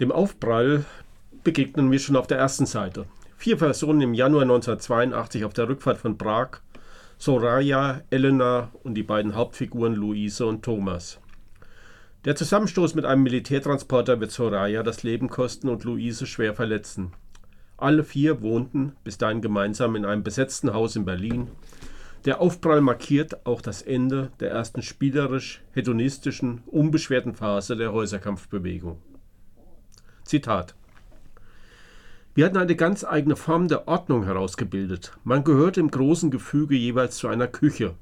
Dem Aufprall begegnen wir schon auf der ersten Seite. Vier Personen im Januar 1982 auf der Rückfahrt von Prag, Soraya, Elena und die beiden Hauptfiguren Luise und Thomas. Der Zusammenstoß mit einem Militärtransporter wird Soraya das Leben kosten und Luise schwer verletzen. Alle vier wohnten bis dahin gemeinsam in einem besetzten Haus in Berlin. Der Aufprall markiert auch das Ende der ersten spielerisch hedonistischen, unbeschwerten Phase der Häuserkampfbewegung. Zitat wir hatten eine ganz eigene Form der Ordnung herausgebildet. Man gehörte im großen Gefüge jeweils zu einer Küche.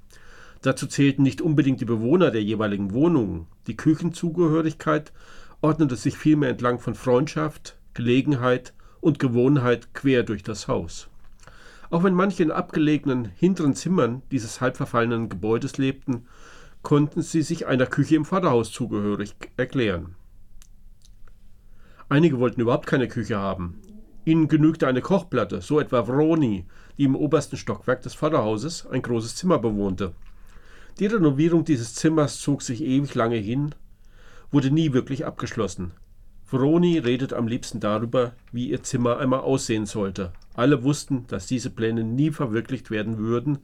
Dazu zählten nicht unbedingt die Bewohner der jeweiligen Wohnungen. Die Küchenzugehörigkeit ordnete sich vielmehr entlang von Freundschaft, Gelegenheit und Gewohnheit quer durch das Haus. Auch wenn manche in abgelegenen hinteren Zimmern dieses halbverfallenen Gebäudes lebten, konnten sie sich einer Küche im Vorderhaus zugehörig erklären. Einige wollten überhaupt keine Küche haben. Ihnen genügte eine Kochplatte, so etwa Vroni, die im obersten Stockwerk des Vorderhauses ein großes Zimmer bewohnte. Die Renovierung dieses Zimmers zog sich ewig lange hin, wurde nie wirklich abgeschlossen. Vroni redet am liebsten darüber, wie ihr Zimmer einmal aussehen sollte. Alle wussten, dass diese Pläne nie verwirklicht werden würden,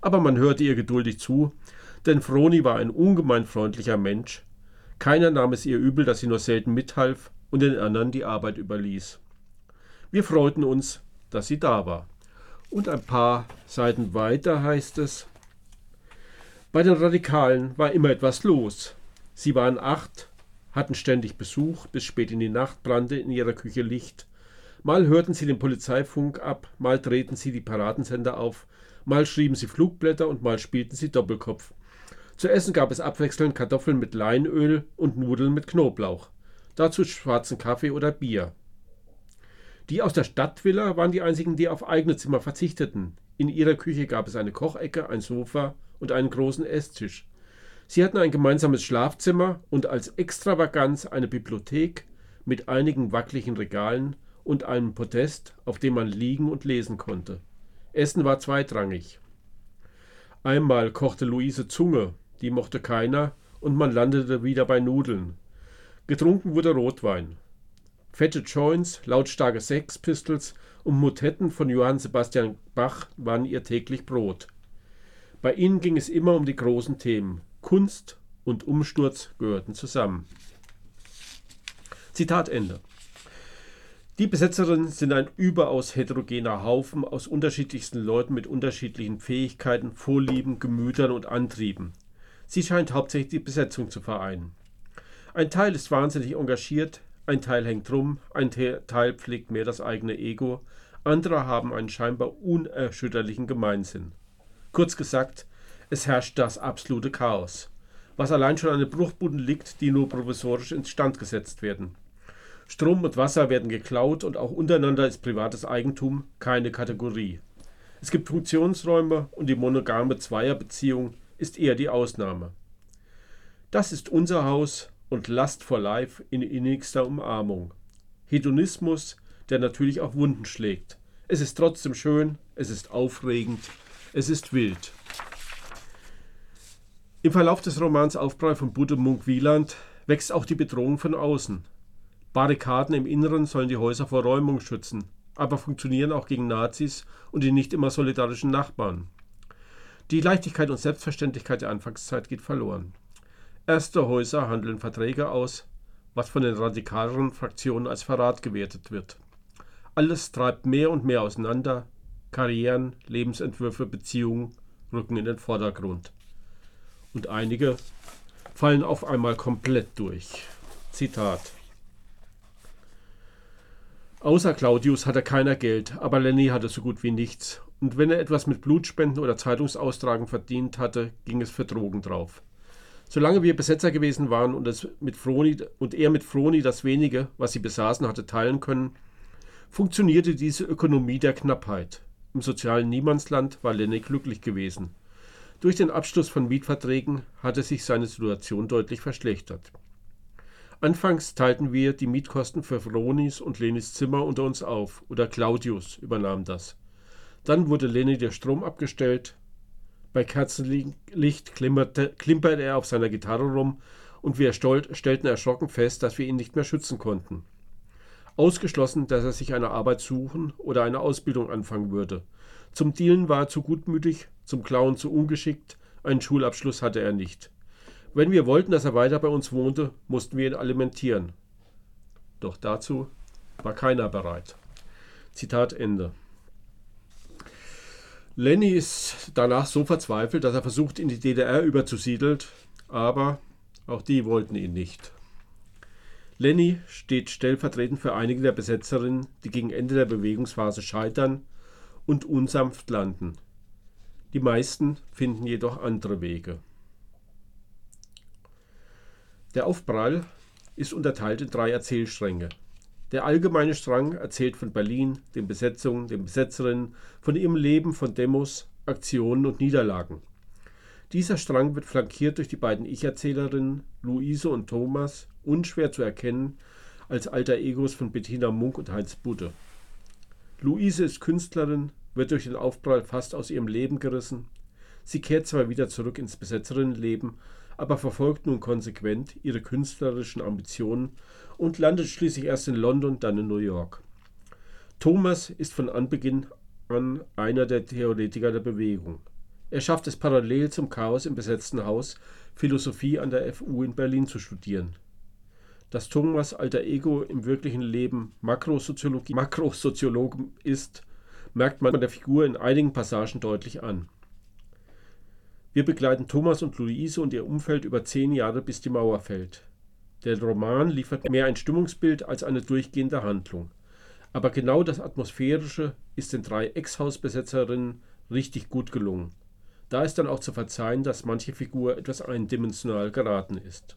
aber man hörte ihr geduldig zu, denn Vroni war ein ungemein freundlicher Mensch. Keiner nahm es ihr übel, dass sie nur selten mithalf und den anderen die Arbeit überließ. Wir freuten uns, dass sie da war. Und ein paar Seiten weiter heißt es, bei den Radikalen war immer etwas los. Sie waren acht, hatten ständig Besuch, bis spät in die Nacht brannte in ihrer Küche Licht. Mal hörten sie den Polizeifunk ab, mal drehten sie die Paradensender auf, mal schrieben sie Flugblätter und mal spielten sie Doppelkopf. Zu essen gab es abwechselnd Kartoffeln mit Leinöl und Nudeln mit Knoblauch. Dazu schwarzen Kaffee oder Bier. Die aus der Stadtvilla waren die einzigen, die auf eigene Zimmer verzichteten. In ihrer Küche gab es eine Kochecke, ein Sofa und einen großen Esstisch. Sie hatten ein gemeinsames Schlafzimmer und als Extravaganz eine Bibliothek mit einigen wackeligen Regalen und einem Podest, auf dem man liegen und lesen konnte. Essen war zweitrangig. Einmal kochte Luise Zunge, die mochte keiner, und man landete wieder bei Nudeln. Getrunken wurde Rotwein. Fette Joints, lautstarke Sex Pistols und Motetten von Johann Sebastian Bach waren ihr täglich Brot. Bei ihnen ging es immer um die großen Themen. Kunst und Umsturz gehörten zusammen. Zitat Ende. Die Besetzerinnen sind ein überaus heterogener Haufen aus unterschiedlichsten Leuten mit unterschiedlichen Fähigkeiten, Vorlieben, Gemütern und Antrieben. Sie scheint hauptsächlich die Besetzung zu vereinen. Ein Teil ist wahnsinnig engagiert, ein Teil hängt rum, ein Teil pflegt mehr das eigene Ego, andere haben einen scheinbar unerschütterlichen Gemeinsinn. Kurz gesagt, es herrscht das absolute Chaos, was allein schon an den Bruchbuden liegt, die nur provisorisch instand gesetzt werden. Strom und Wasser werden geklaut und auch untereinander ist privates Eigentum keine Kategorie. Es gibt Funktionsräume und die monogame Zweierbeziehung ist eher die Ausnahme. Das ist unser Haus, und Lust for Life in innigster Umarmung. Hedonismus, der natürlich auch Wunden schlägt. Es ist trotzdem schön, es ist aufregend, es ist wild. Im Verlauf des Romans Aufprall von Budde Munk Wieland wächst auch die Bedrohung von außen. Barrikaden im Inneren sollen die Häuser vor Räumung schützen, aber funktionieren auch gegen Nazis und die nicht immer solidarischen Nachbarn. Die Leichtigkeit und Selbstverständlichkeit der Anfangszeit geht verloren. Erste Häuser handeln Verträge aus, was von den radikaleren Fraktionen als Verrat gewertet wird. Alles treibt mehr und mehr auseinander. Karrieren, Lebensentwürfe, Beziehungen rücken in den Vordergrund. Und einige fallen auf einmal komplett durch. Zitat. Außer Claudius hatte keiner Geld, aber Lenny hatte so gut wie nichts. Und wenn er etwas mit Blutspenden oder Zeitungsaustragen verdient hatte, ging es für Drogen drauf. Solange wir Besetzer gewesen waren und, es mit Froni, und er mit Froni das wenige, was sie besaßen, hatte teilen können, funktionierte diese Ökonomie der Knappheit. Im sozialen Niemandsland war Lenny glücklich gewesen. Durch den Abschluss von Mietverträgen hatte sich seine Situation deutlich verschlechtert. Anfangs teilten wir die Mietkosten für Fronis und Lenis Zimmer unter uns auf, oder Claudius übernahm das. Dann wurde Leni der Strom abgestellt, bei Kerzenlicht klimperte, klimperte er auf seiner Gitarre rum und wir stellten erschrocken fest, dass wir ihn nicht mehr schützen konnten. Ausgeschlossen, dass er sich eine Arbeit suchen oder eine Ausbildung anfangen würde. Zum Dealen war er zu gutmütig, zum Klauen zu ungeschickt, einen Schulabschluss hatte er nicht. Wenn wir wollten, dass er weiter bei uns wohnte, mussten wir ihn alimentieren. Doch dazu war keiner bereit. Zitat Ende. Lenny ist danach so verzweifelt, dass er versucht, in die DDR überzusiedeln, aber auch die wollten ihn nicht. Lenny steht stellvertretend für einige der Besetzerinnen, die gegen Ende der Bewegungsphase scheitern und unsanft landen. Die meisten finden jedoch andere Wege. Der Aufprall ist unterteilt in drei Erzählstränge. Der allgemeine Strang erzählt von Berlin, den Besetzungen, den Besetzerinnen, von ihrem Leben, von Demos, Aktionen und Niederlagen. Dieser Strang wird flankiert durch die beiden Ich-Erzählerinnen Luise und Thomas, unschwer zu erkennen als alter Egos von Bettina Munk und Heinz Budde. Luise ist Künstlerin, wird durch den Aufprall fast aus ihrem Leben gerissen. Sie kehrt zwar wieder zurück ins Besetzerinnenleben, aber verfolgt nun konsequent ihre künstlerischen Ambitionen und landet schließlich erst in London, dann in New York. Thomas ist von Anbeginn an einer der Theoretiker der Bewegung. Er schafft es parallel zum Chaos im besetzten Haus, Philosophie an der FU in Berlin zu studieren. Dass Thomas alter Ego im wirklichen Leben Makrosoziologie, Makrosoziologe ist, merkt man der Figur in einigen Passagen deutlich an. Wir begleiten Thomas und Luise und ihr Umfeld über zehn Jahre, bis die Mauer fällt. Der Roman liefert mehr ein Stimmungsbild als eine durchgehende Handlung. Aber genau das Atmosphärische ist den drei Ex-Hausbesetzerinnen richtig gut gelungen. Da ist dann auch zu verzeihen, dass manche Figur etwas eindimensional geraten ist.